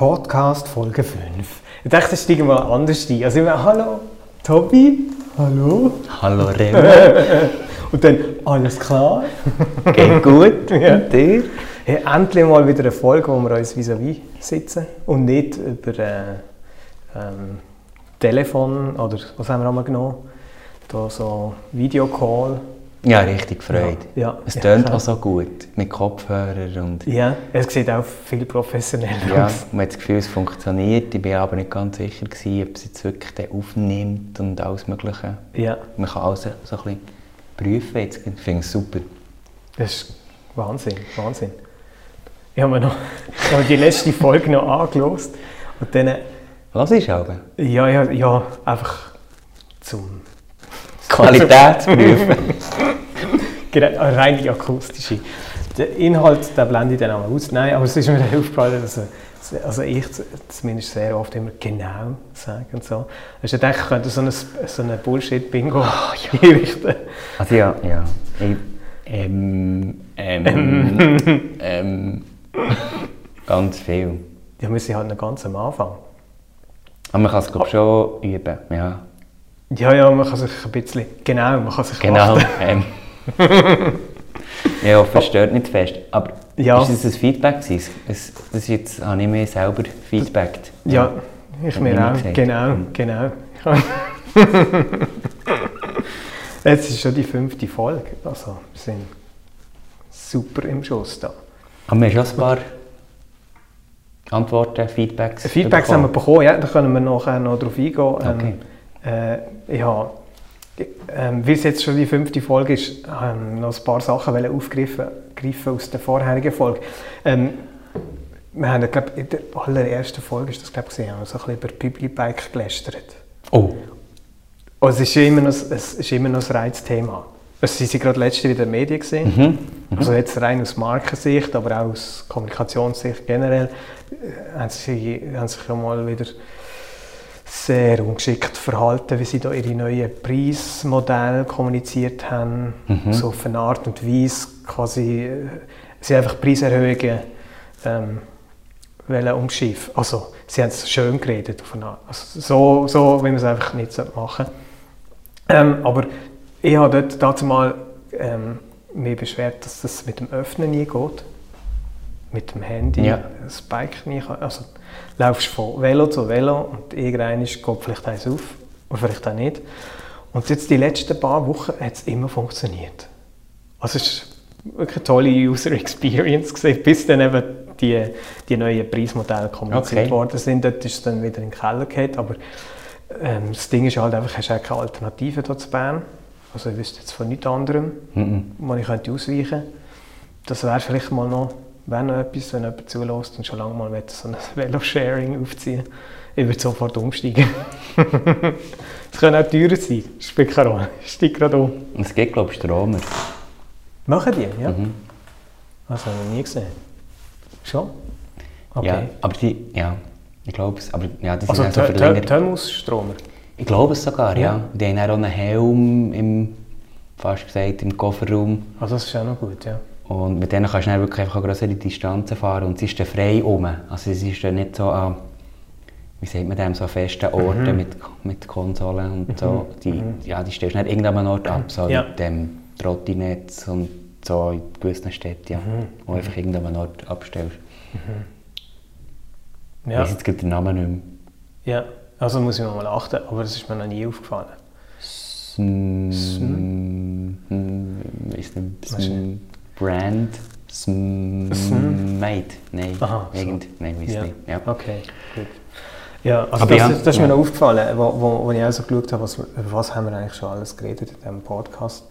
Podcast Folge 5. Ich dachte, das steigen wir anders ein. Also immer, hallo Tobi, hallo. Hallo Remo, Und dann, alles klar. geht gut? Ja. Und dir? Hey, endlich mal wieder eine Folge, wo wir uns vis-à-vis sitzen und nicht über äh, ähm, Telefon oder was haben wir einmal genommen? Da so Videocall. Ja, richtig gefreut. Ja. Es Ja, tönt ja. auch so gut, mit Kopfhörern und... Ja, es sieht auch viel professioneller Ja, aus. man hat das Gefühl, es funktioniert. Ich bin aber nicht ganz sicher, gewesen, ob es jetzt wirklich den aufnimmt und alles Mögliche. Ja, Man kann alles so ein bisschen prüfen jetzt. Ich finde es super. das ist Wahnsinn, Wahnsinn. Ich habe mir noch ich habe die letzte Folge noch angelost und dann, Was ist aber? ja, ja, ja, einfach zum Qualität zu prüfen. Genau, eine rein die akustische. Der Inhalt den blende ich dann auch aus. Nein, aber es ist mir aufgefallen, dass also ich zumindest sehr oft immer genau sage und so. Also ich denke, ich könnte so ein, so ein Bullshit-Bingo einrichten. Also ja, ja. Ich, ähm, ähm, ähm, ganz viel. Ja, wir sind halt noch ganz am Anfang. Aber man kann es glaub, schon üben. Ja, Ja, ja, man kann sich ein bisschen, genau, man kann sich genau. Achten. Ähm. ich hoffe, es stört nicht fest. Aber Ja. ist das ein Feedback? gewesen? Das ist jetzt habe ich mir selber feedbackt. Ja, ich Hat mir auch, gesagt. genau, genau. Jetzt ist schon die fünfte Folge, also wir sind super im Schuss da. Wir haben schon ein paar Antworten, Feedbacks Feedbacks haben wir bekommen, ja, da können wir nachher noch drauf eingehen. Okay. Ähm, äh, ja, ähm, wie es jetzt schon die fünfte Folge ist, haben wir noch ein paar Sachen aufgreifen greifen aus der vorherigen Folge. Ähm, wir haben, glaub, in der allerersten Folge, ist das, glaub, gesehen, haben wir so ein bisschen über Publibike gelästert. Oh, Und es ist immer noch, es ist immer noch ein Reizthema. Es sind sie gerade letzte wieder in den Medien gesehen. Also jetzt rein aus Markensicht, aber auch aus Kommunikationssicht generell, äh, haben sie haben sich mal wieder sehr ungeschickt verhalten, wie sie da ihre neuen Preismodelle kommuniziert haben. So auf eine Art und Weise quasi, äh, sie einfach Preiserhöhungen ähm, wollen umschiffen. Also sie haben es schön geredet. Auf eine Art. Also, so, so, wie man es einfach nicht machen sollte. Ähm, aber ich habe dort dazu mal ähm, mich beschwert, dass das mit dem Öffnen nie geht. Mit dem Handy Ja. das Bike nie kann. Also laufst von Velo zu Velo und irgendwann geht vielleicht eins auf oder vielleicht auch nicht. Und jetzt die letzten paar Wochen hat es immer funktioniert. Also es ist wirklich eine tolle User Experience gewesen, bis dann eben die, die neuen Preismodelle kommuniziert Okay. worden sind. Dort ist es dann wieder in den Keller gefallen, aber ähm, das Ding ist halt einfach, hast du keine Alternative hier zu Bern. Also ich wüsste jetzt von nichts anderem, wo ich könnte ausweichen könnte. Das wäre vielleicht mal noch, wäre noch etwas, wenn jemand zulässt und schon lange mal so ein Velo-Sharing aufziehen Ich würde sofort umsteigen. Es können auch teurer sein, spielt keine Rolle. Ich steige gerade um. und es gibt glaube ich Stromer. Machen die, ja? Das habe ich noch nie gesehen. Schon? Okay. Ja, aber die, ja, ich glaube es. Aber ja, die sind also so. Thermos-Stromer? Ich glaube es sogar, ja. Ja. Die haben auch einen Helm im, fast gesagt, im Kofferraum. Also das ist auch noch gut, ja. Und mit denen kannst du dann wirklich einfach größere Distanzen fahren und sie ist dann frei um. Also sie ist dann nicht so an, wie sagt man dem, so festen Orten Mhm. mit, mit Konsolen und so. Die, ja, die stellst du nicht irgendeinem Ort ab, so Ja. mit dem Trottinetz und so in gewissen Städten, ja, Mhm. wo du einfach irgendeinem Ort abstellst. Ich Ja, weiss jetzt gerade den Namen nicht mehr. ja. also muss ich mal achten, aber das ist mir noch nie aufgefallen. Sm... Hm, Ist nicht. Weißt Sm... Brand. Sm? Smite. Nein. Aha, so. Irgend. Nein, weiß Ja. nicht. Ja. Okay, gut. Ja, also Aber das, ja, ist, das ist mir ja. noch aufgefallen, wo, wo, wo ich auch so geschaut habe, was, über was haben wir eigentlich schon alles geredet in diesem Podcast.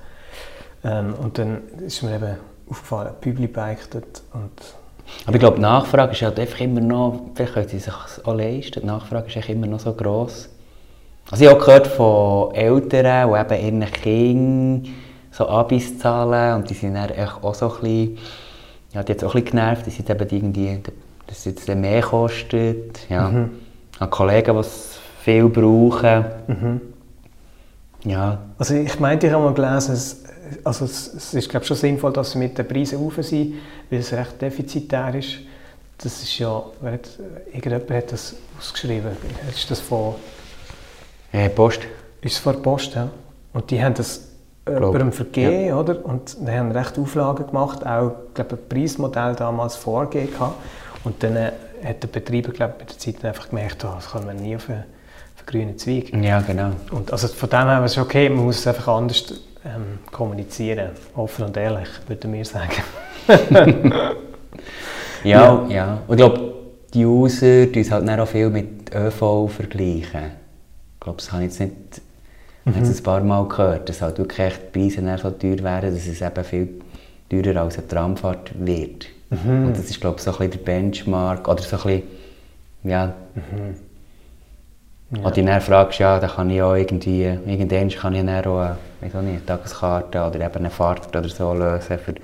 Ähm, und dann ist mir eben aufgefallen, Publibike dort und Aber ich glaube, die Nachfrage ist halt einfach immer noch. Vielleicht können sie sich auch leisten. Die Nachfrage ist echt immer noch so gross. Also ich habe auch gehört von Eltern, die eben ihren Kindern so Abis zahlen und die sind dann echt auch so ein bisschen, ja, die hat auch ein bisschen genervt, die sind eben irgendwie, dass es jetzt mehr kostet. Ja. Ich habe Kollegen, die es viel brauchen. Ja, Also ich meinte, ich habe mal gelesen, es, also es, es ist glaube schon sinnvoll, dass sie mit den Preisen rauf sind, weil es recht defizitär ist. das ist ja, hat, irgendjemand hat das ausgeschrieben. Ist das von... Äh, Post. Ist es von Post, ja. Und die haben das jemandem vergeben, ja. oder? Und die haben recht Auflagen gemacht, auch, glaube ein Preismodell damals vorgegeben Und dann äh, hat der Betreiber, glaube mit der Zeit einfach gemerkt, oh, das kann man nie auf einen, auf einen grünen Zweig. Ja, genau. Und also von dem her ist es okay, man muss es einfach anders ähm, kommunizieren, offen und ehrlich, würde wir sagen. ja, ja, ja. Und ich glaube, die User tun es halt auch viel mit ÖV vergleichen. Ich glaube, das ich jetzt nicht ich habe es ein paar Mal gehört, dass halt wirklich die Preise so teuer werden, dass es eben viel teurer als eine Tramfahrt wird. Mhm. Und das ist, glaube ich, so ein bisschen der Benchmark oder so ein bisschen, ja, mhm. ja. Und du dann fragst, ja, dann kann ich auch irgendwie, irgendwann kann ich dann auch eine, eine Tageskarte oder eben eine Fahrt oder so lösen für,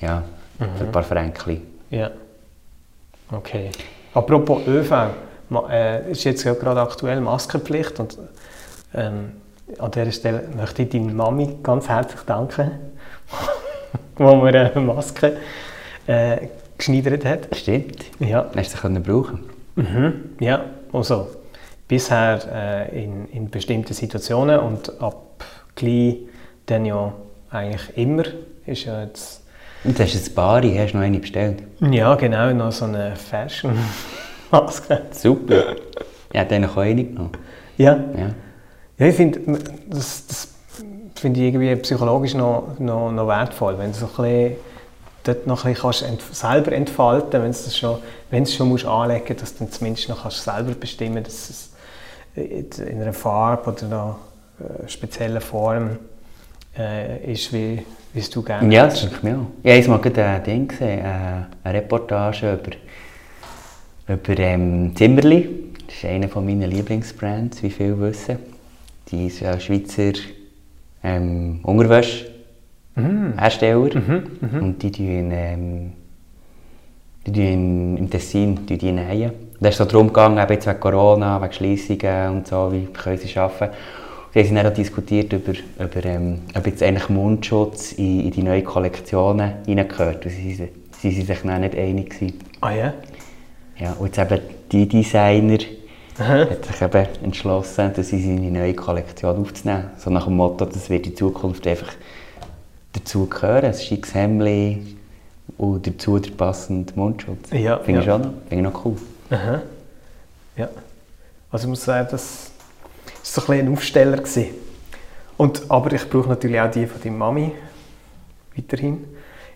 ja, mhm. für ein paar Fränkli. Ja, okay. Apropos ÖV, äh, ist jetzt gerade aktuell Maskenpflicht und ähm, an dieser Stelle möchte ich deiner Mami ganz herzlich danken, wo mir eine Maske äh, geschneidert hat. Stimmt. Ja. Hast du sie brauchen mhm. Ja, also bisher äh, in, in bestimmten Situationen und ab gleich dann ja eigentlich immer ist ja jetzt und hast ein Bari, hast du noch eine bestellt? Ja, genau, noch so eine Fashion-Maske. Super. Ja, dann auch eine genommen. Ja. ja. Ja, ich finde, das, das finde ich irgendwie psychologisch noch, noch, noch wertvoll, wenn du so ein bisschen, dort noch ein bisschen ent, selber entfalten wenn du es schon, wenn es schon musst anlegen dass du dann zumindest noch kannst selber bestimmen dass es in einer Farbe oder einer äh, speziellen Form äh, ist, wie, wie es du gerne Ja, das denke ich mir auch. Ich habe gerade ein Ding gesehen, äh, eine Reportage über, über ähm, Zimmerli. Das ist einer meiner Lieblingsbrands, wie viele wissen die Schweizer ähm, Unterwäsche-Hersteller. Mhm. Mhm. Mhm. Und die tun, ähm, die tun im Tessin die die nähen. Da ist so darum gegangen, eben jetzt wegen Corona, wegen Schliessungen und so, wie können sie arbeiten. Sie haben dann auch diskutiert über, über ähm, ob jetzt eigentlich Mundschutz in, in die neuen Kollektionen hineingehört. Sie, sie, sie sind sich dann nicht einig. Gewesen. Ah ja? Ja, und jetzt eben die Designer Aha. hat sich eben entschlossen, das in seine neue Kollektion aufzunehmen. So nach dem Motto, das wird in Zukunft einfach dazu gehören, ein schickes Hemd und dazu der passende Mundschutz. Ja, Finde ja. ich auch noch, Finde ich noch cool. Aha. Ja. Also ich muss sagen, das war so ein, bisschen ein Aufsteller. Gewesen. Und, aber ich brauche natürlich auch die von deiner Mami weiterhin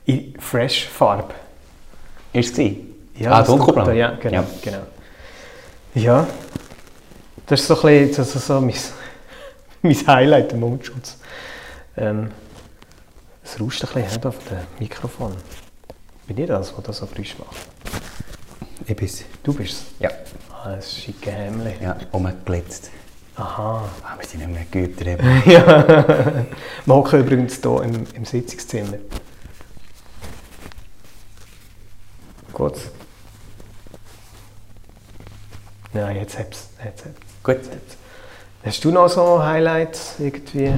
in Fresh-Farbe. Ist es? Ja, ah, dunkelblau? Ja, genau. Ja. genau. Ja, das ist so ein bisschen also so mein, mein Highlight, der Mundschutz. Ähm, es rauscht ein bisschen auf dem Mikrofon. Bin ich das, der das so frisch macht? Ich bin's. Du bist es? Ja. Ah, das ist schicke Hemd. Ja, umgeblitzt. Aha. Ah, wir sind nicht mehr geübt drin. ja. Wir hocken übrigens hier im, im Sitzungszimmer. Gut. Ja, jetzt hab's. Jetzt hab's. Gut. Hast du noch so Highlights irgendwie?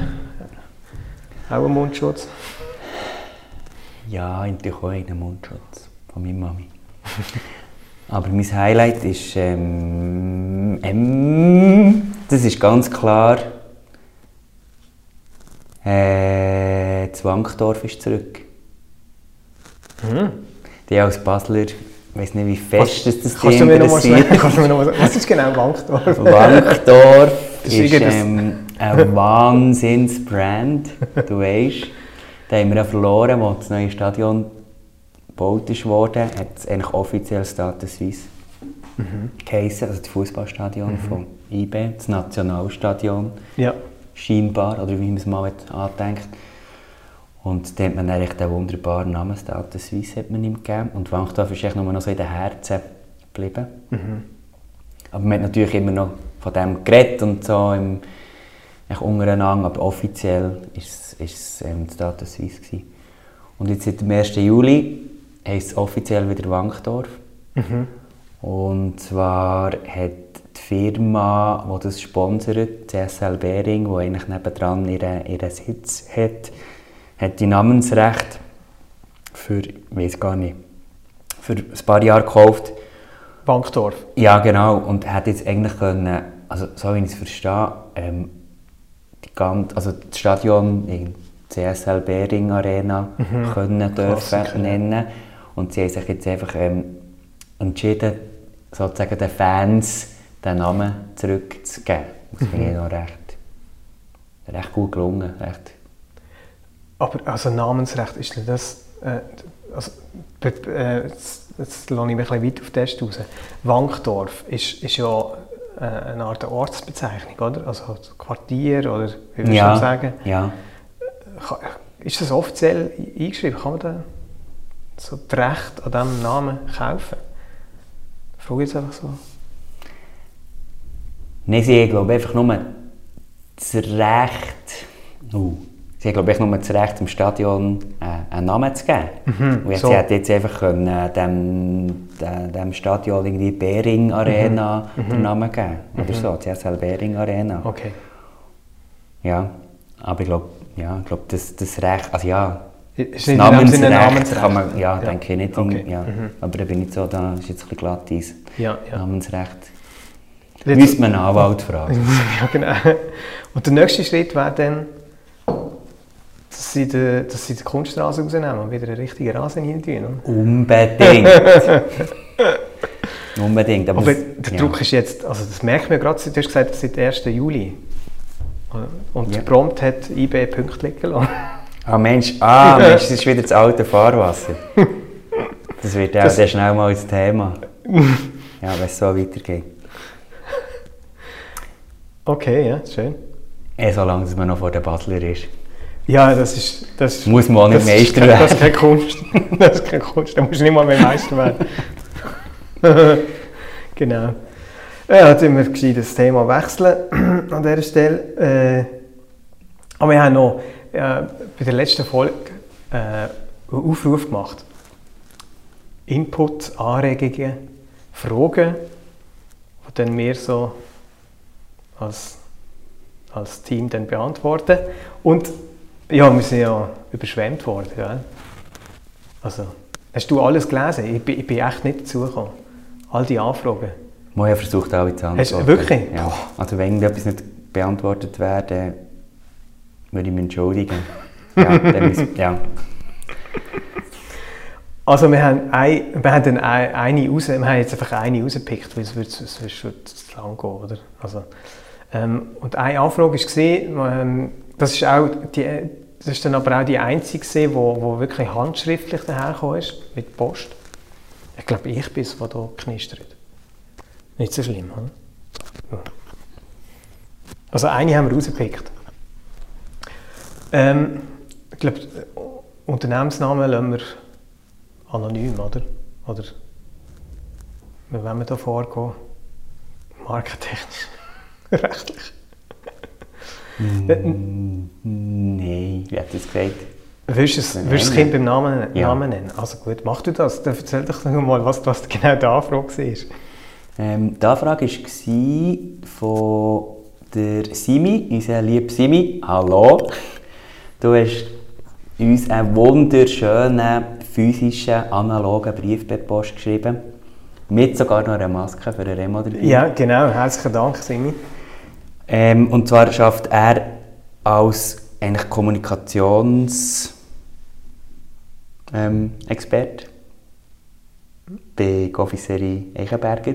Auch einen Mundschutz? Ja, natürlich auch einen Mundschutz von meiner Mami. Aber mein Highlight ist, ähm, ähm, das ist ganz klar, äh, Zwangdorf ist zurück. Mhm. Die als Basler ich weiß nicht, wie fest das kannst mir noch mal kannst du mir noch mal Was ist genau Wankdorf? Wankdorf ist, ist ähm, ein Wahnsinnsbrand, du weißt. Da haben wir ja verloren, als das neue Stadion gebaut wurde, hat es eigentlich offiziell Status Suisse mhm. geheissen, also das Fußballstadion mhm. von IB, das Nationalstadion. Ja. Scheinbar, oder wie man es mal andenkt. Und da hat man eigentlich den wunderbaren Namen Stade Suisse hat man ihm gegeben. Und Wankdorf ist eigentlich nur noch so in den Herzen geblieben. Mhm. Aber man hat natürlich immer noch von dem geredet und so im, untereinander, aber offiziell ist es ähm, Stade Suisse. Gewesen. Und jetzt seit dem 1. Juli heisst es offiziell wieder Wankdorf. Mhm. Und zwar hat die Firma, die das sponsert, CSL Behring, die eigentlich nebendran ihren, ihren Sitz hat, hat die Namensrecht für, ich weiß gar nicht, für ein paar Jahre gekauft. Bankdorf. Ja, genau. Und hätte jetzt eigentlich können, also so wie ich es verstehe, ähm, die ganze, also das Stadion in CSL Bering Arena können dürfen Klassiker, nennen. Und sie haben sich jetzt einfach ähm, entschieden, sozusagen den Fans den Namen zurückzugeben. Das finde ich noch recht, recht gut gelungen. Recht. Aber also Namensrecht, ist das... Äh, also, äh, jetzt, jetzt lasse ich mich ein bisschen weit auf den Test raus. Wankdorf ist, ist ja äh, eine Art Ortsbezeichnung, oder? Also Quartier oder wie würdest ja, du sagen? ja. Ka- Ist das offiziell eingeschrieben? Kann man da so das Recht an diesem Namen kaufen? Ich frage jetzt einfach so. Nein, sie haben glaube ich, einfach nur das Recht, uh, sie haben glaube ich, nur das Recht, dem Stadion äh, einen Namen zu geben. Und jetzt, so. sie hätten jetzt einfach können, äh, dem, dem, dem Stadion irgendwie Bering Arena den Namen geben. Oder so, CSL Bering Arena. Okay. Ja, aber ich glaube, ja, ich glaub, das, das Recht, also ja, Ist nicht Namensrecht Namensrecht? kann man, ja, Ja. denke ich nicht, Okay. ja. Mhm. aber da bin ich so, da ist jetzt ein bisschen glatt eis. Ja, ja. Namensrecht. Müsste man einen Anwalt fragen. ja, genau. Und der nächste Schritt wäre dann, dass sie die, dass sie die Kunststraße rausnehmen und wieder einen richtigen Rasen hin tun. oder? Unbedingt. Unbedingt. Aber, Aber es- der ja. Druck ist jetzt, also das merkt man gerade, du hast gesagt, seit 1. Juli. Und Ja. prompt hat IB Punkte liegen lassen. Ah Mensch, ah, Mensch, das ist wieder das alte Fahrwasser. Das wird auch Das- sehr schnell mal ein Thema. Ja, wenn es so weitergeht. Okay, ja, schön. Eh, solange dass man noch vor der Basler ist. Ja, das ist... Das Muss man auch nicht Meister ist, kein- Das werden. ist keine Kunst. Das ist keine Kunst, da musst du nicht mal mehr Meister werden. genau. Ja, jetzt sind wir gescheit das Thema wechseln an dieser Stelle. Äh, aber wir haben noch bei der letzten Folge äh, einen Aufruf gemacht. Input, Anregungen, Fragen, die dann wir so als, als Team dann beantworten. Und ja, wir sind ja überschwemmt worden. Ja. Also, hast du alles gelesen? Ich, bin- ich bin echt nicht dazugekommen. All die Anfragen. Mal ja versucht alle zu Hast du antworten. wirklich? Ja. Also wenn etwas nicht beantwortet wäre, würde ich mich entschuldigen. Ja, dann muss, ja. Also wir haben, ein, wir haben dann eine raus, wir haben jetzt einfach eine rausgepickt, weil es würde sonst würde es zu lang gehen, oder? Also, ähm, und eine Anfrage war, ähm, das ist auch die, das ist dann aber auch die einzige gewesen, wo, wo wirklich handschriftlich dahergekommen ist, mit Post. Ich glaube, ich bin es, der hier knistert. Nicht so schlimm, oder? Also eine haben wir rausgepickt. Ähm, ich glaube, Unternehmensnamen lassen wir anonym, oder? Oder wollen wir da vorgehen? Markentechnisch, rechtlich. Nein, wie hat das gesagt? Willst du es- willst das. Kind beim Namen, Ja. Namen nennen? Also gut, mach du das. Dann erzähl doch noch mal, was, was genau die Anfrage war. Ähm, die Anfrage war von der Simi, unser lieber Simi. Hallo. Du hast uns einen wunderschönen, physischen, analogen Brief per Post geschrieben. Mit sogar noch einer Maske für den Remo dabei. Ja, genau. Herzlichen Dank, Simi. Ähm, und zwar schafft er als eigentlich Kommunikations ähm, Experte bei Gofficerie Eichenberger.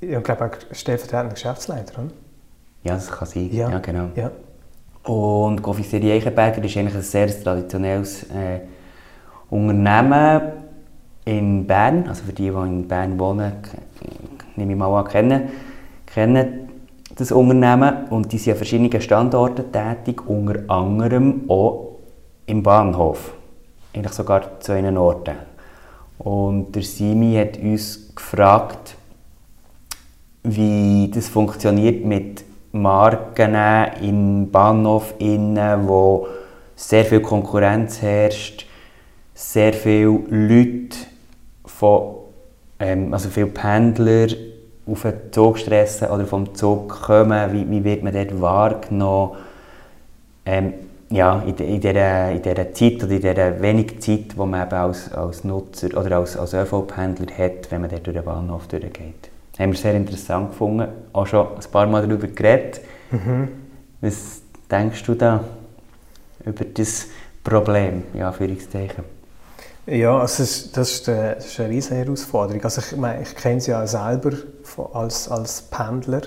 Ich glaube auch stellvertretender Geschäftsleiter, oder? Ja, das kann sein. Ja, genau. Ja. Und Gofficerie Eichenberger ist eigentlich ein sehr traditionelles äh, Unternehmen in Bern. Also für die, die in Bern wohnen, nehme ich mal an, kennen, kennen das Unternehmen. Und die sind an verschiedenen Standorten tätig, unter anderem auch im Bahnhof. Eigentlich sogar zu einem Orten. Und der Simi hat uns gefragt, wie das funktioniert mit Marken im Bahnhof, innen, wo sehr viel Konkurrenz herrscht, sehr viele Leute, von, ähm, also viele Pendler auf den Zug stressen oder vom Zug kommen, wie, wie wird man dort wahrgenommen. Ähm, ja, in, in, dieser, in dieser Zeit oder in dieser wenigen Zeit, die man eben als, als Nutzer oder als, als ÖV-Pendler hat, wenn man dort durch den Bahnhof durchgeht. Das haben wir sehr interessant gefunden, auch schon ein paar Mal darüber geredet. Mhm. Was denkst du da über das Problem, ja, Anführungszeichen? Ja, also das, ist, eine, das ist eine riesige Herausforderung. Also ich, meine, ich kenne sie ja selber als, als Pendler.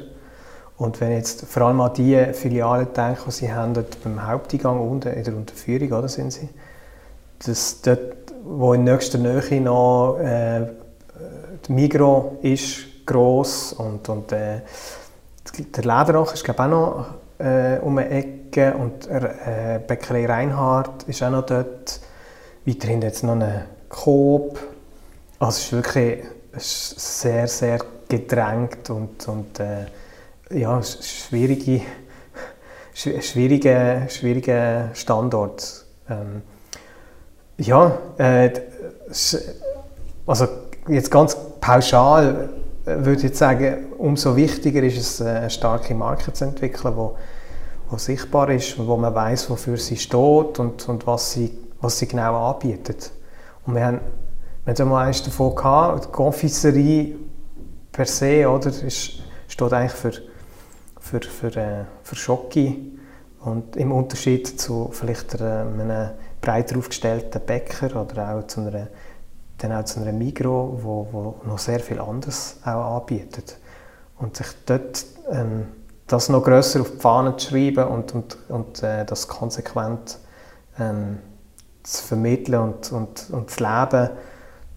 Und wenn ich jetzt vor allem an die Filialen denke, die sie haben, beim Haupteingang unten in der Unterführung, oder sind sie? Das, dort, wo in nächster Nähe noch äh, die Migro ist, gross und, und äh, der Lederach ist glaube ich, auch noch äh, um eine Ecke und äh, Bäckerei Reinhardt ist auch noch dort. Weiterhin jetzt noch eine Coop. Also es ist wirklich sehr, sehr gedrängt und, und äh, ja, schwierige, schwierige, schwierige Standort. Ähm, ja, äh, also jetzt ganz pauschal würde ich sagen, umso wichtiger ist es, eine starke Marke zu entwickeln, wo sichtbar ist und wo man weiß, wofür sie steht und, und was, sie, was sie genau anbietet. Und wir haben, wir haben eins davon gehabt, die Confiserie per se, oder, ist, steht eigentlich für, für, für, äh, für Schocke und im Unterschied zu vielleicht einem breiter aufgestellten Bäcker oder auch zu einer dann auch zu einer Migro, wo, wo noch sehr viel anderes auch anbietet. Und sich dort ähm, das noch grösser auf die Fahnen zu schreiben und, und, und äh, das konsequent ähm, zu vermitteln und, und, und zu leben,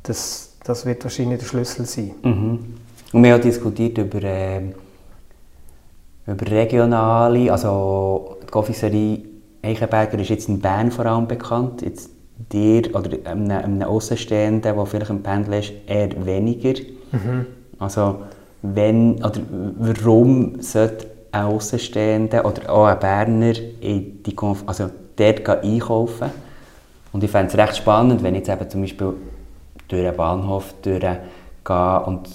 das, das wird wahrscheinlich der Schlüssel sein. Mhm. Und wir haben diskutiert über, äh, über regionale, also die Officerie Eichenberger ist jetzt in Bern vor allem bekannt. Jetzt dir oder einem, einem Außenstehenden, der vielleicht ein Pendel ist, eher weniger. Mhm. Also wenn oder warum sollte ein Außenstehender oder auch ein Berner in die Konf also dort einkaufen? Und ich fände es recht spannend, wenn ich jetzt eben zum Beispiel durch einen Bahnhof durchgehe und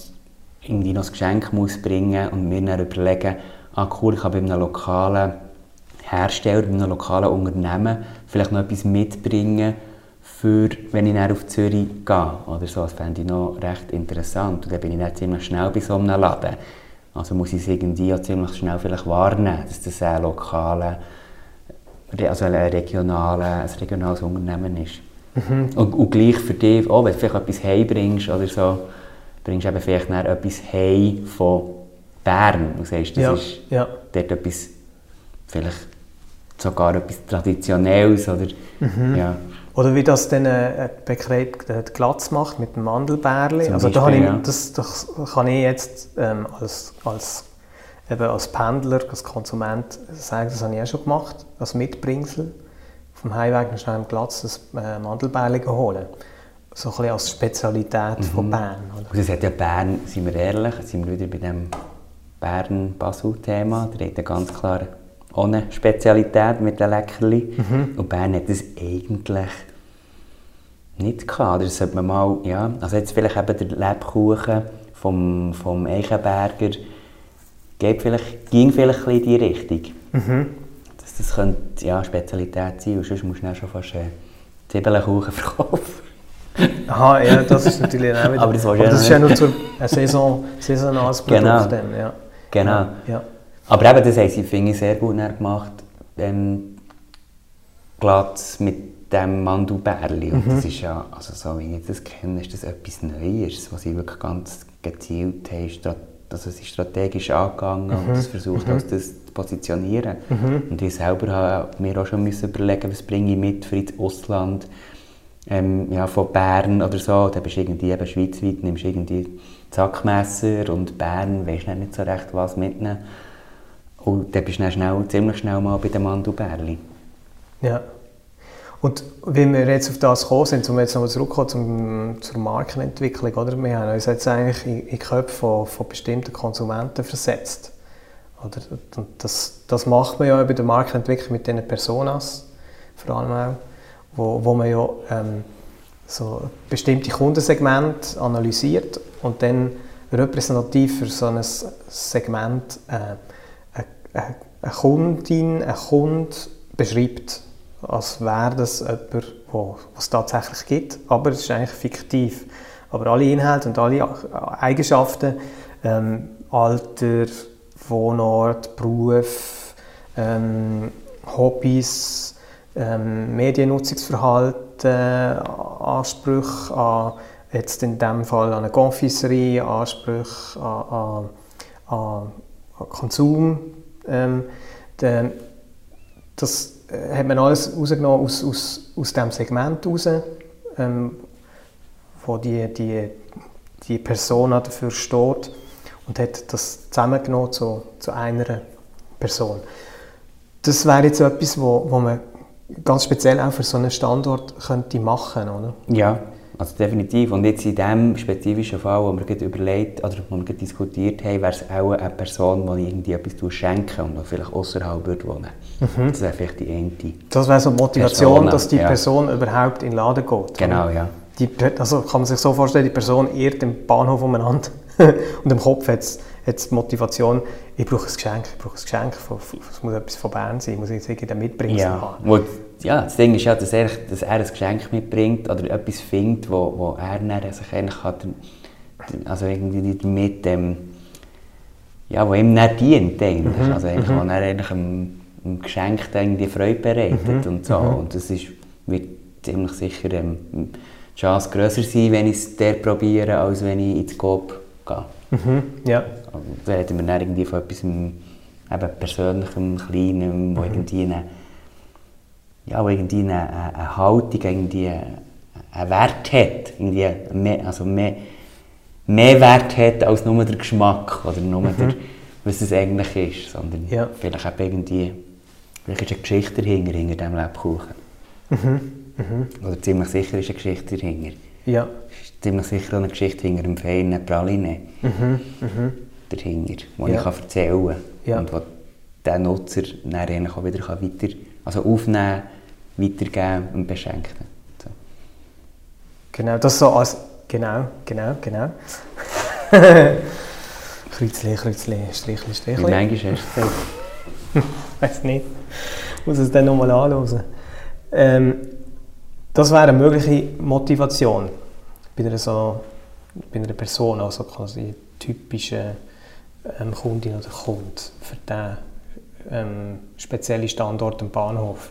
irgendwie noch ein Geschenk muss bringen und mir dann überlegen, ah cool, ich kann bei einem lokalen Hersteller, bei einem lokalen Unternehmen vielleicht noch etwas mitbringen, für, wenn ich dann auf Zürich gehe. Oder so. Das fände ich noch recht interessant. Und dann bin ich dann ziemlich schnell bei so einem Laden. Also muss ich es irgendwie auch ziemlich schnell vielleicht wahrnehmen, dass das ein lokales, also ein, regionale, ein regionales Unternehmen ist. Mhm. Und, und, gleich für dich, auch wenn du vielleicht etwas heimbringst oder so, bringst du eben vielleicht dann etwas heim von Bern und sagst, das ja. ist ja. dort etwas, vielleicht sogar etwas Traditionelles oder, mhm. ja. Oder wie das dann äh, Bäckerei Glatz macht mit dem Mandelbärli. Also da ich, das, das kann ich jetzt ähm, als, als, eben als Pendler, als Konsument sagen, das habe ich auch schon gemacht, als Mitbringsel. Vom Heimweg noch schnell Glatz das äh, Mandelbärli holen. So ein bisschen als Spezialität mhm. von Bern. Oder? Und das hat ja Bern, sind wir ehrlich, sind wir wieder bei dem Bern-Basel-Thema. Da hat ganz klar ohne Spezialität mit den Leckerli. Mhm. Und Bern hat das eigentlich nicht gehabt. Das sollte man mal, ja, also jetzt vielleicht eben der Lebkuchen vom, vom Eichenberger geht vielleicht, ging vielleicht in die Richtung. Mhm. Das, das könnte ja, Spezialität sein und sonst musst du schon fast einen Zwiebelkuchen verkaufen. Aha, ja, das ist natürlich auch wieder... Aber das, Aber das ist ja nur zu ein Saison, saisonales Produkt. Genau. Dann, ja. genau. Ja. Aber eben, das haben sie, finde ich, sehr gut gemacht. Ähm, Glatz mit dem Mandelbärli. Und mhm. das ist ja, also so wie ich das kenne, ist das etwas Neues, was sie wirklich ganz gezielt haben. Also sie strategisch angegangen mhm. und das versucht, mhm. das zu positionieren. Mhm. Und ich selber habe mir auch schon müssen überlegen, was bringe ich mit für das Ausland. Ähm, ja, von Bern oder so, da bist du irgendwie eben schweizweit, nimmst irgendwie Zackmesser und Bern, weißt nicht so recht, was mitnehmen. Und dann bist du schnell, ziemlich schnell mal bei den Mandelbärli. Ja. Und wie wir jetzt auf das gekommen sind, um jetzt nochmal zurückzukommen zum, zur Markenentwicklung, oder? wir haben uns jetzt eigentlich in, in Köpfe von, von bestimmten Konsumenten versetzt. Oder? Das, das macht man ja bei der Markenentwicklung mit diesen Personas, vor allem auch, wo, wo man ja ähm, so bestimmte Kundensegmente analysiert und dann repräsentativ für so ein Segment äh, eine Kundin, ein Kunde beschreibt. Als wäre das jemand, wo es tatsächlich gibt, aber es ist eigentlich fiktiv. Aber alle Inhalte und alle Eigenschaften, ähm, Alter, Wohnort, Beruf, ähm, Hobbys, ähm, Mediennutzungsverhalten, Ansprüche an, jetzt in dem Fall an eine Confiserie, Ansprüche an, an, an Konsum. Ähm, de, das hat man alles rausgenommen aus, aus, aus diesem Segment raus, ähm, wo die, die, die Persona dafür steht und hat das zusammengenommen zu, zu einer Person. Das wäre jetzt etwas, wo, wo man ganz speziell auch für so einen Standort könnte machen oder? Ja, also definitiv. Und jetzt in diesem spezifischen Fall, wo wir gerade überlegt oder wo wir gerade diskutiert haben, wäre es auch eine Person, die irgendwie etwas schenken und vielleicht außerhalb wohnen mhm. Das wäre vielleicht die eine. Das wäre so die Motivation, Person, dass die ja. Person überhaupt in den Laden geht. Genau, ja. Die, also kann man sich so vorstellen, die Person irrt im Bahnhof umeinander und im Kopf hat es die Motivation, ich brauche ein Geschenk, ich brauche ein Geschenk, es muss etwas von Bern sein, ich muss jetzt irgendwie mitbringen. Ja, wo, ja, das Ding ist ja, dass er, dass er ein Geschenk mitbringt oder etwas findet, wo, wo er dann sich eigentlich hat, also irgendwie damit, ähm, ja, wo ihm nicht dient, eigentlich. Mhm. also eigentlich, mhm. wo er eigentlich einem, einem Geschenk irgendwie Freude bereitet mhm. und so. Mhm. Und das ist, wird ziemlich sicher ähm, die Chance grösser sein, wenn ich es der probiere, als wenn ich ins Coop gehe. Mhm. Ja. Da reden wir dann irgendwie von etwas eben Persönlichem, Kleinem, wo mhm. irgendwie eine, ja, wo irgendwie eine, eine Haltung, irgendwie einen Wert hat. Irgendwie mehr, also mehr, mehr Wert hat als nur der Geschmack oder nur mhm. der, was es eigentlich ist. Sondern ja. vielleicht auch irgendwie, vielleicht ist eine Geschichte dahinter, hinter diesem Lebkuchen. Mhm. Mhm. Oder ziemlich sicher ist eine Geschichte dahinter. Ja. Ist ziemlich sicher eine Geschichte hinter dem feinen Praline. Mhm. Mhm. Dahinter, die ja. ich kann erzählen kann. Ja. Und wo der Nutzer dann auch wieder weiter, also aufnehmen, weitergeben und beschenken. So. Genau, das so als, genau, genau, genau. Kreuzli, Kreuzli, Strichli, Strichli. Wie manchmal hast du es Weiß nicht. Ich muss es dann nochmal anschauen. Ähm, das wäre eine mögliche Motivation bei einer, so, bei einer Person, also quasi typische ähm, Kundin oder Kund für diesen ähm, speziellen Standort am Bahnhof.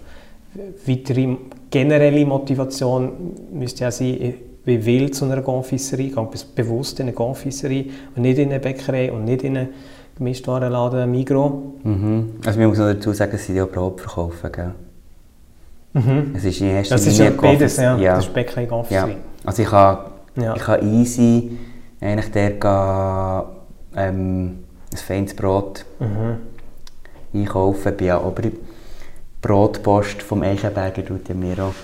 Weitere generelle Motivation müsste ja sein, wie will zu einer Confiserie, ganz bewusst in eine Confiserie und nicht in eine Bäckerei und nicht in einen Gemischtwarenladen Migro. Mhm. Also man muss noch dazu sagen, sie ja Brot verkaufen, gell? Mhm. Es ist in erster das ist ja beides, ja. ja. Das ist Bäckerei Confiserie. Ja. Also ich kann, ja. ich kann easy eigentlich der ähm, ein feines Brot mhm. einkaufen. Bin ja aber Brotpost vom Eichenberger tut ja mir auch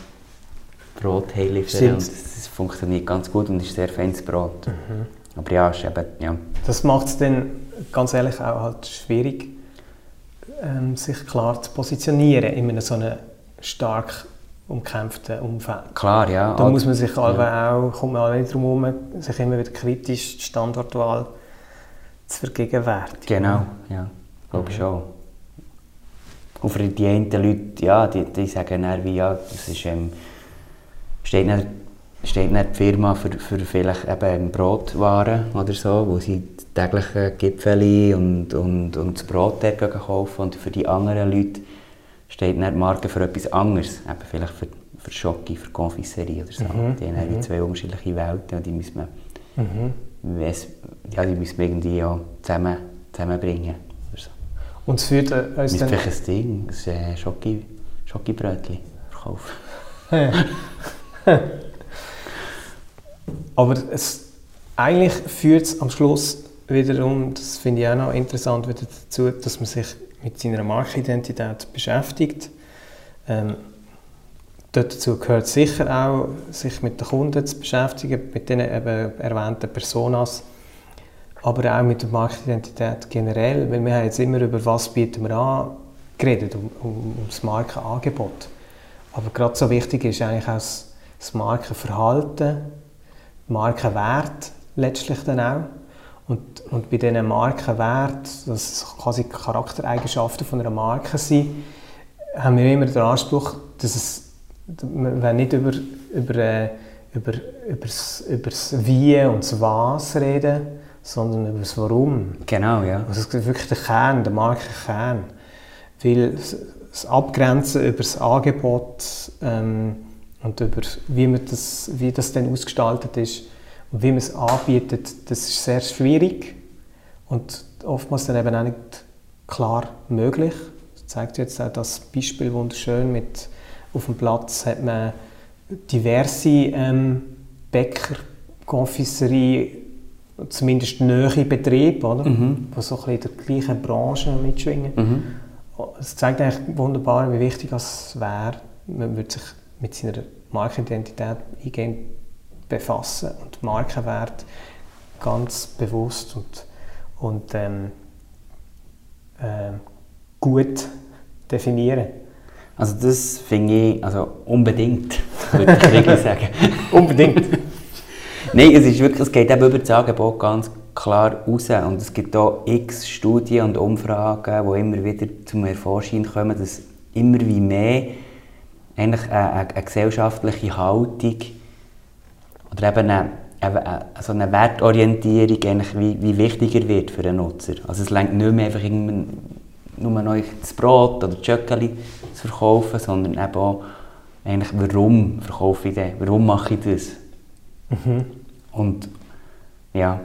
Brot heiliefern und das funktioniert ganz gut und ist sehr feines Brot. Mhm. Aber ja, ist eben, ja. Das macht es dann ganz ehrlich auch halt schwierig, ähm, sich klar zu positionieren in einem so einem stark umkämpften Umfeld. Klar, ja. Da muss man sich ja. auch, kommt man auch nicht drum herum, sich immer wieder kritisch die Standortwahl zu vergegenwärtigen. Genau, ja, glaube ich schon. Und für die einen Leute, ja, die, die sagen dann wie, ja, das ist, ähm, steht dann, steht dann die Firma für, für vielleicht eben Brotwaren oder so, wo sie tägliche Gipfeli und, und, und das Brot dort kaufen und für die anderen Leute steht dann die Marke für etwas anderes, eben vielleicht für, für Schocke, für Konfiserie oder so. Mhm. Die haben mhm. zwei unterschiedliche Welten und die müssen wir, mhm. ja, die müssen wir irgendwie ja zusammen, zusammenbringen. Und es führt äh, uns dann... vielleicht ein Ding, ein äh, Schoki, Schokibrötchen verkaufen. Aber es, eigentlich führt es am Schluss wiederum, das finde ich auch noch interessant, wieder dazu, dass man sich mit seiner Markenidentität beschäftigt. Ähm, dazu gehört sicher auch, sich mit den Kunden zu beschäftigen, mit den eben erwähnten Personas aber auch mit der Marktidentität generell, weil wir haben jetzt immer über was bieten wir an geredet, um, um, um das Markenangebot. Aber gerade so wichtig ist eigentlich auch das, das Markenverhalten, Markenwert letztlich dann auch. Und, und bei diesen Markenwert, das quasi Charaktereigenschaften von einer Marke sind, haben wir immer den Anspruch, dass es, wir nicht über, über, äh, über, über, über das Wie und das Was reden, sondern über das Warum. Genau, ja. Also es ist wirklich der Kern, der Markenkern. Weil das Abgrenzen über das Angebot ähm, und über wie, man das, wie das dann ausgestaltet ist und wie man es anbietet, das ist sehr schwierig und oftmals dann eben auch nicht klar möglich. Das zeigt jetzt auch das Beispiel wunderschön mit auf dem Platz hat man diverse ähm, Bäcker, Confiserie, zumindest nähere Betriebe, oder? Mhm. die so ein bisschen in der gleichen Branche mitschwingen. Mhm. Es zeigt eigentlich wunderbar, wie wichtig es wäre, man würde sich mit seiner Markenidentität eingehend befassen und Markenwert ganz bewusst und, und ähm, äh, gut definieren. Also das finde ich also unbedingt, würde ich wirklich sagen. unbedingt. Nein, es, ist wirklich, es geht eben über das Angebot ganz klar raus. Und es gibt auch x Studien und Umfragen, die immer wieder zum Vorschein kommen, dass immer wie mehr eigentlich eine, eine gesellschaftliche Haltung oder eben eine, eine, also eine Wertorientierung eigentlich wie, wie wichtiger wird für den Nutzer. Also es lenkt nicht mehr einfach nur noch das Brot oder Schöckeli zu verkaufen, sondern eben auch eigentlich, warum verkaufe ich das, warum mache ich das. Mhm. Und ja,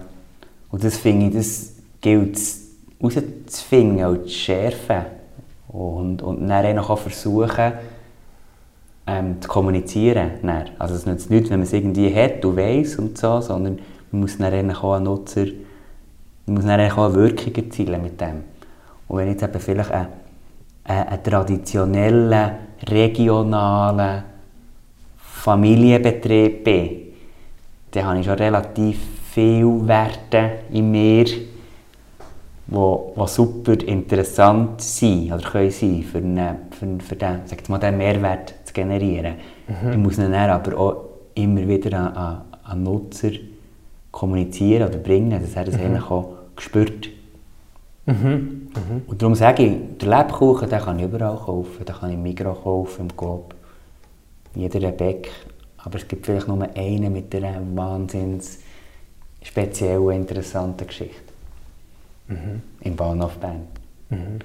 und das finde ich, das gilt es herauszufinden und zu schärfen. Und, und dann auch versuchen, ähm, zu kommunizieren. Also es nützt nichts, wenn man es irgendwie hat und weiss und so, sondern man muss dann auch einen Nutzer, man muss dann auch eine Wirkung erzielen mit dem. Und wenn jetzt eben vielleicht einen, einen traditionellen, regionalen Familienbetrieb bin, dann habe ich schon relativ viele Werte in mir, die, super interessant sind oder können sein für, eine, für, für den, sag mal, den Mehrwert zu generieren. Mhm. Ich muss dann aber auch immer wieder an, an, an Nutzer kommunizieren oder bringen, dass er das mhm. eigentlich auch spürt. Mhm. Mhm. Und darum sage ich, den Lebkuchen den kann ich überall kaufen, den kann ich im Migros kaufen, im Coop, jeder Bäck. Aber es gibt vielleicht nur einen mit einer wahnsinns speziellen, interessanten Geschichte. Mhm. Im Bahnhof Bern. Mhm.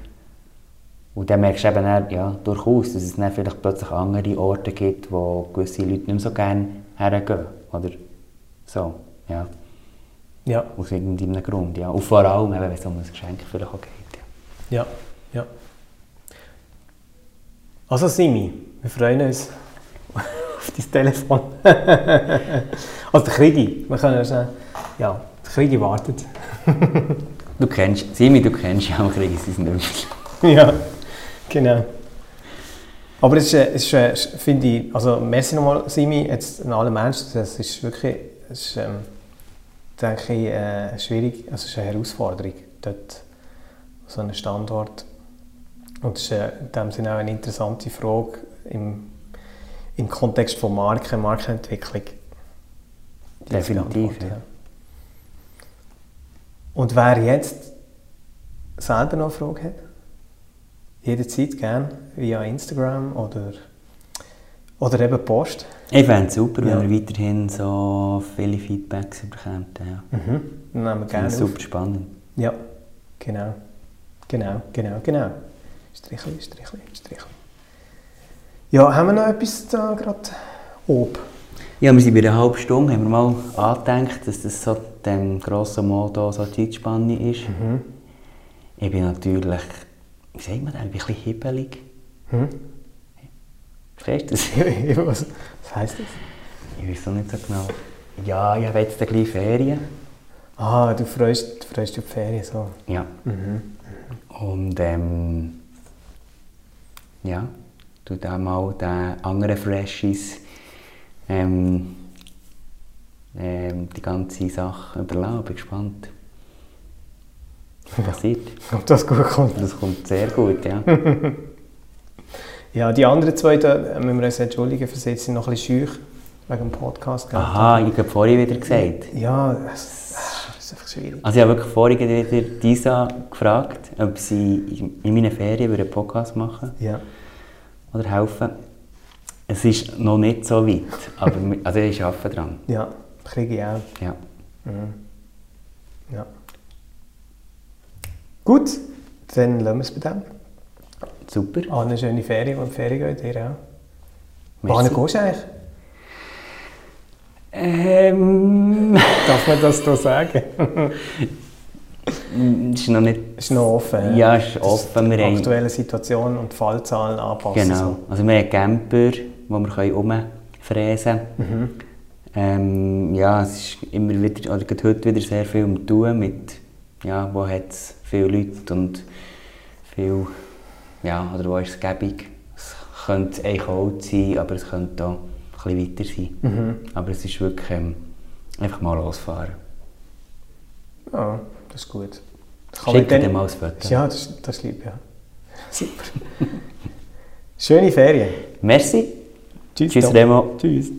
Und dann merkst du eben dann, ja, durchaus, dass es dann vielleicht plötzlich andere Orte gibt, wo gewisse Leute nicht mehr so gerne hergehen. Oder so, ja. Ja. Aus irgendeinem Grund, ja. Und vor allem, wenn es um ein Geschenk vielleicht auch geht. Ja, ja. ja. Also Simi, wir freuen uns auf dein Telefon. also der Krigi, wir können ja ja, der Krigi wartet. du kennst, Simi, du kennst ja auch Krigi, sie sind Ja, genau. Aber es ist, es ist finde ich, also merci nochmal Simi, jetzt an alle Menschen, das ist wirklich, es ist, ähm, denke ich, äh, schwierig, also es ist eine Herausforderung, dort so einen Standort. Und es ist äh, in dem Sinne auch eine interessante Frage im, im Kontext von Marken, Markenentwicklung. Definitiv, ja. Und wer jetzt selber noch eine Frage hat, jederzeit gerne via Instagram oder, oder eben Post. Ich fände es super, ja. wenn wir weiterhin so viele Feedbacks bekommen. Ja. Mhm. Dann nehmen wir gerne super spannend. Ja, genau. Genau, genau, genau. Strichli, Strichli, Strichli. Ja, haben wir noch etwas da gerade oben? Ja, wir sind bei einer halben Stunde, haben wir mal angedenkt, dass das so dem grossen Motto so Zeitspanne ist. Mhm. Ich bin natürlich, wie sagt man das, ein bisschen hibbelig. Mhm. Verstehst du das? was, was heisst das? Ich weiß auch nicht so genau. Ja, ich habe jetzt gleich Ferien. Ah, du freust, du freust dich auf die Ferien so? Ja. Mhm. Und ähm, ja, du da mal den anderen Freshies ähm, ähm, die ganze Sache überlassen. Bin gespannt. Was passiert? Ob das gut kommt? Das kommt sehr gut, ja. ja, die anderen zwei, da müssen wir uns entschuldigen, für sie sind noch ein bisschen schüch wegen dem Podcast. Aha, ich habe vorhin wieder gesagt. Ja, das, ist einfach schwierig. Also ich habe wirklich vorhin wieder Disa gefragt, ob sie in meinen Ferien einen Podcast machen Ja. Oder helfen. Es ist noch nicht so weit, aber also ich arbeite dran. Ja, kriege ich auch. Ja. Ja. Gut, dann lassen wir es bei dem. Super. Ah, eine schöne Ferien und Ferien geht dir auch. Wohin gehst du eigentlich? Ähm, Darf man das hier sagen? ist noch nicht. ist noch offen. Ja, ist offen. Wir die haben- aktuelle Situation und Fallzahlen anpassen. Genau. Also wir haben Camper, wo wir können rumfräsen können. Ähm, ja, es ist immer wieder, oder gerade heute wieder sehr viel am tun mit, ja, wo hat es viele Leute und viel, ja, oder wo ist es gäbig. Es könnte eigentlich auch sein, aber es könnte auch ein bisschen weiter sein. Aber es ist wirklich ähm, einfach mal losfahren. Ja, das ist gut. Man dir mal das. Ja, das, das ist lieb, ja. Super. Schöne Ferien. Merci. Tschüss. Tschüss. Remo. Tschüss.